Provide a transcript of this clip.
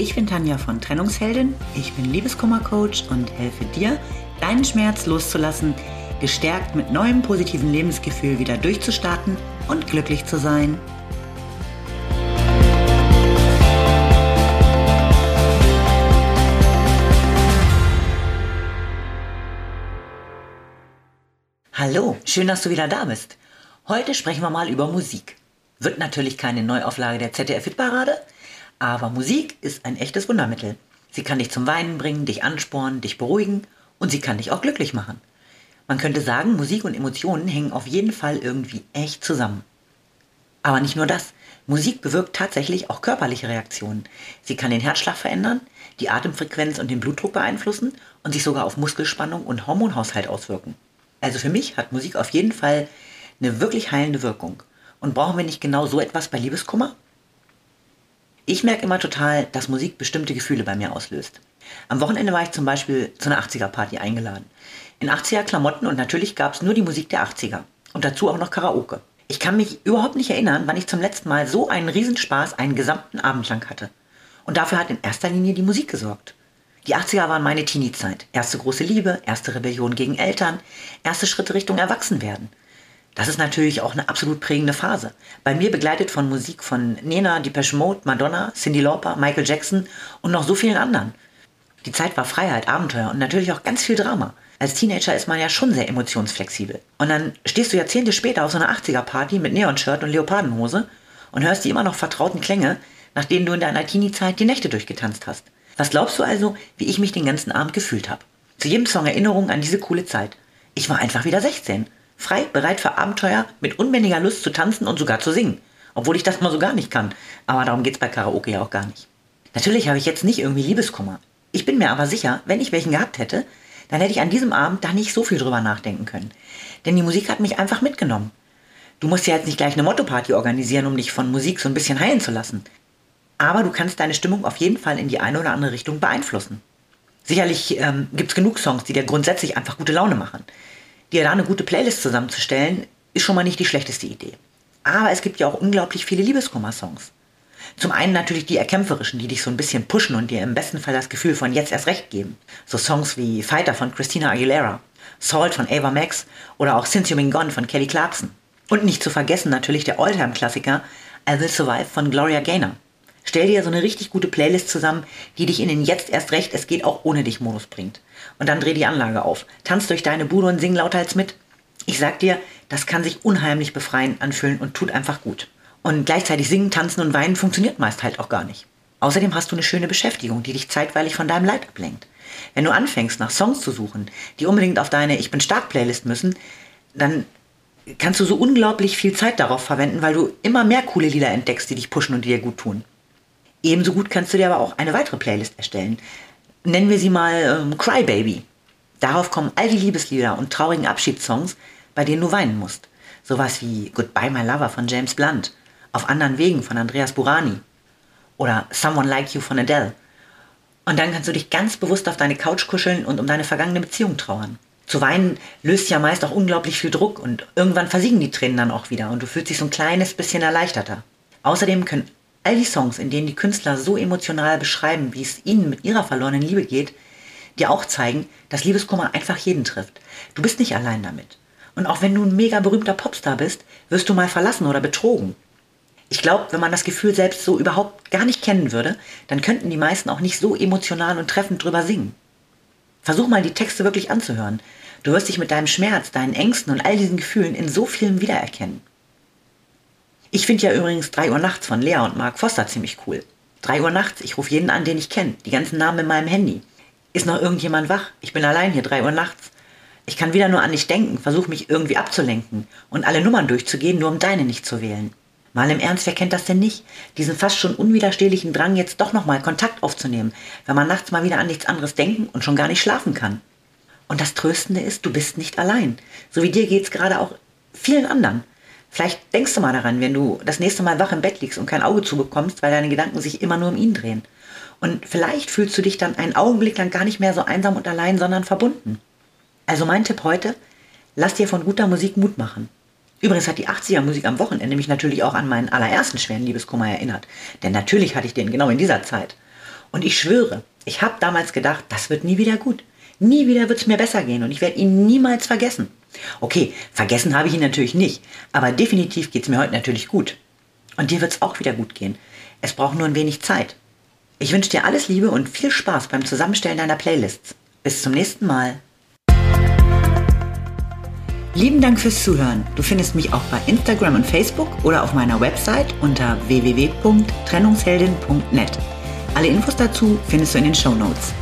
Ich bin Tanja von Trennungsheldin, ich bin Liebeskummercoach und helfe dir, deinen Schmerz loszulassen, gestärkt mit neuem positiven Lebensgefühl wieder durchzustarten und glücklich zu sein. Hallo, schön, dass du wieder da bist. Heute sprechen wir mal über Musik. Wird natürlich keine Neuauflage der ZDF-Hitparade, aber Musik ist ein echtes Wundermittel. Sie kann dich zum Weinen bringen, dich anspornen, dich beruhigen und sie kann dich auch glücklich machen. Man könnte sagen, Musik und Emotionen hängen auf jeden Fall irgendwie echt zusammen. Aber nicht nur das. Musik bewirkt tatsächlich auch körperliche Reaktionen. Sie kann den Herzschlag verändern, die Atemfrequenz und den Blutdruck beeinflussen und sich sogar auf Muskelspannung und Hormonhaushalt auswirken. Also für mich hat Musik auf jeden Fall eine wirklich heilende Wirkung. Und brauchen wir nicht genau so etwas bei Liebeskummer? Ich merke immer total, dass Musik bestimmte Gefühle bei mir auslöst. Am Wochenende war ich zum Beispiel zu einer 80er-Party eingeladen. In 80er-Klamotten und natürlich gab es nur die Musik der 80er. Und dazu auch noch Karaoke. Ich kann mich überhaupt nicht erinnern, wann ich zum letzten Mal so einen Riesenspaß einen gesamten Abend lang hatte. Und dafür hat in erster Linie die Musik gesorgt. Die 80er waren meine Teenie-Zeit. Erste große Liebe, erste Rebellion gegen Eltern, erste Schritte Richtung Erwachsenwerden. Das ist natürlich auch eine absolut prägende Phase. Bei mir begleitet von Musik von Nena, Depeche Mode, Madonna, Cindy Lauper, Michael Jackson und noch so vielen anderen. Die Zeit war Freiheit, Abenteuer und natürlich auch ganz viel Drama. Als Teenager ist man ja schon sehr emotionsflexibel. Und dann stehst du Jahrzehnte später auf so einer 80er-Party mit Neonshirt und Leopardenhose und hörst die immer noch vertrauten Klänge, nach denen du in deiner Teenie-Zeit die Nächte durchgetanzt hast. Was glaubst du also, wie ich mich den ganzen Abend gefühlt habe? Zu jedem Song Erinnerung an diese coole Zeit. Ich war einfach wieder 16 frei, bereit für Abenteuer, mit unbändiger Lust zu tanzen und sogar zu singen. Obwohl ich das mal so gar nicht kann. Aber darum geht's bei Karaoke ja auch gar nicht. Natürlich habe ich jetzt nicht irgendwie Liebeskummer. Ich bin mir aber sicher, wenn ich welchen gehabt hätte, dann hätte ich an diesem Abend da nicht so viel drüber nachdenken können. Denn die Musik hat mich einfach mitgenommen. Du musst ja jetzt nicht gleich eine Motto-Party organisieren, um dich von Musik so ein bisschen heilen zu lassen. Aber du kannst deine Stimmung auf jeden Fall in die eine oder andere Richtung beeinflussen. Sicherlich ähm, gibt es genug Songs, die dir grundsätzlich einfach gute Laune machen dir da eine gute Playlist zusammenzustellen, ist schon mal nicht die schlechteste Idee. Aber es gibt ja auch unglaublich viele Liebeskummer-Songs. Zum einen natürlich die erkämpferischen, die dich so ein bisschen pushen und dir im besten Fall das Gefühl von jetzt erst recht geben. So Songs wie Fighter von Christina Aguilera, Salt von Ava Max oder auch Since You've Been Gone von Kelly Clarkson. Und nicht zu vergessen natürlich der Alltime-Klassiker I Will Survive von Gloria Gaynor. Stell dir so eine richtig gute Playlist zusammen, die dich in den Jetzt erst recht, es geht auch ohne dich Modus bringt. Und dann dreh die Anlage auf. Tanz durch deine Bude und sing lauthals mit. Ich sag dir, das kann sich unheimlich befreiend anfühlen und tut einfach gut. Und gleichzeitig singen, tanzen und weinen funktioniert meist halt auch gar nicht. Außerdem hast du eine schöne Beschäftigung, die dich zeitweilig von deinem Leid ablenkt. Wenn du anfängst, nach Songs zu suchen, die unbedingt auf deine Ich bin stark Playlist müssen, dann kannst du so unglaublich viel Zeit darauf verwenden, weil du immer mehr coole Lieder entdeckst, die dich pushen und die dir gut tun. Ebenso gut kannst du dir aber auch eine weitere Playlist erstellen. Nennen wir sie mal ähm, Crybaby. Darauf kommen all die Liebeslieder und traurigen Abschiedssongs, bei denen du weinen musst. Sowas wie Goodbye My Lover von James Blunt, Auf anderen Wegen von Andreas Burani oder Someone Like You von Adele. Und dann kannst du dich ganz bewusst auf deine Couch kuscheln und um deine vergangene Beziehung trauern. Zu weinen löst ja meist auch unglaublich viel Druck und irgendwann versiegen die Tränen dann auch wieder und du fühlst dich so ein kleines bisschen erleichterter. Außerdem können All die Songs, in denen die Künstler so emotional beschreiben, wie es ihnen mit ihrer verlorenen Liebe geht, dir auch zeigen, dass Liebeskummer einfach jeden trifft. Du bist nicht allein damit. Und auch wenn du ein mega berühmter Popstar bist, wirst du mal verlassen oder betrogen. Ich glaube, wenn man das Gefühl selbst so überhaupt gar nicht kennen würde, dann könnten die meisten auch nicht so emotional und treffend drüber singen. Versuch mal die Texte wirklich anzuhören. Du wirst dich mit deinem Schmerz, deinen Ängsten und all diesen Gefühlen in so vielem wiedererkennen. Ich finde ja übrigens 3 Uhr nachts von Lea und Mark Foster ziemlich cool. 3 Uhr nachts, ich rufe jeden an, den ich kenne. Die ganzen Namen in meinem Handy. Ist noch irgendjemand wach? Ich bin allein hier, 3 Uhr nachts. Ich kann wieder nur an dich denken, versuche mich irgendwie abzulenken und alle Nummern durchzugehen, nur um deine nicht zu wählen. Mal im Ernst, wer kennt das denn nicht? Diesen fast schon unwiderstehlichen Drang, jetzt doch nochmal Kontakt aufzunehmen, wenn man nachts mal wieder an nichts anderes denken und schon gar nicht schlafen kann. Und das Tröstende ist, du bist nicht allein. So wie dir geht's gerade auch vielen anderen. Vielleicht denkst du mal daran, wenn du das nächste Mal wach im Bett liegst und kein Auge zubekommst, weil deine Gedanken sich immer nur um ihn drehen. Und vielleicht fühlst du dich dann einen Augenblick lang gar nicht mehr so einsam und allein, sondern verbunden. Also mein Tipp heute, lass dir von guter Musik Mut machen. Übrigens hat die 80er Musik am Wochenende mich natürlich auch an meinen allerersten schweren Liebeskummer erinnert. Denn natürlich hatte ich den genau in dieser Zeit. Und ich schwöre, ich habe damals gedacht, das wird nie wieder gut. Nie wieder wird es mir besser gehen und ich werde ihn niemals vergessen. Okay, vergessen habe ich ihn natürlich nicht, aber definitiv geht es mir heute natürlich gut. Und dir wird es auch wieder gut gehen. Es braucht nur ein wenig Zeit. Ich wünsche dir alles Liebe und viel Spaß beim Zusammenstellen deiner Playlists. Bis zum nächsten Mal. Lieben Dank fürs Zuhören. Du findest mich auch bei Instagram und Facebook oder auf meiner Website unter www.trennungsheldin.net. Alle Infos dazu findest du in den Show Notes.